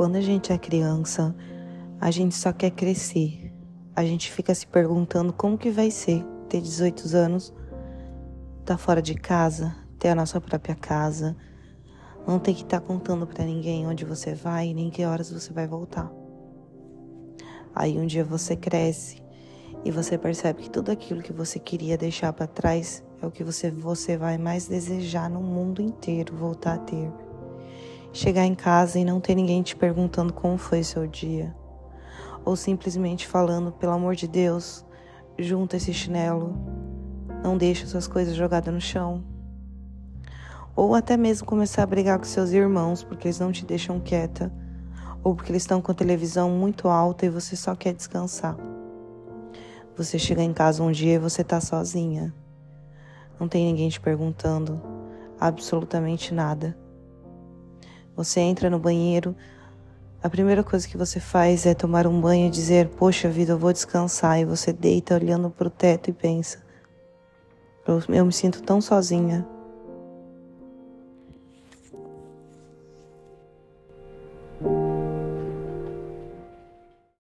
Quando a gente é criança, a gente só quer crescer. A gente fica se perguntando como que vai ser ter 18 anos, tá fora de casa, ter a nossa própria casa, não ter que estar tá contando para ninguém onde você vai nem que horas você vai voltar. Aí um dia você cresce e você percebe que tudo aquilo que você queria deixar para trás é o que você, você vai mais desejar no mundo inteiro voltar a ter. Chegar em casa e não ter ninguém te perguntando como foi seu dia. Ou simplesmente falando, pelo amor de Deus, junta esse chinelo, não deixa suas coisas jogadas no chão. Ou até mesmo começar a brigar com seus irmãos porque eles não te deixam quieta, ou porque eles estão com a televisão muito alta e você só quer descansar. Você chega em casa um dia e você tá sozinha. Não tem ninguém te perguntando absolutamente nada. Você entra no banheiro, a primeira coisa que você faz é tomar um banho e dizer: Poxa vida, eu vou descansar. E você deita olhando para o teto e pensa: eu, me sinto tão sozinha.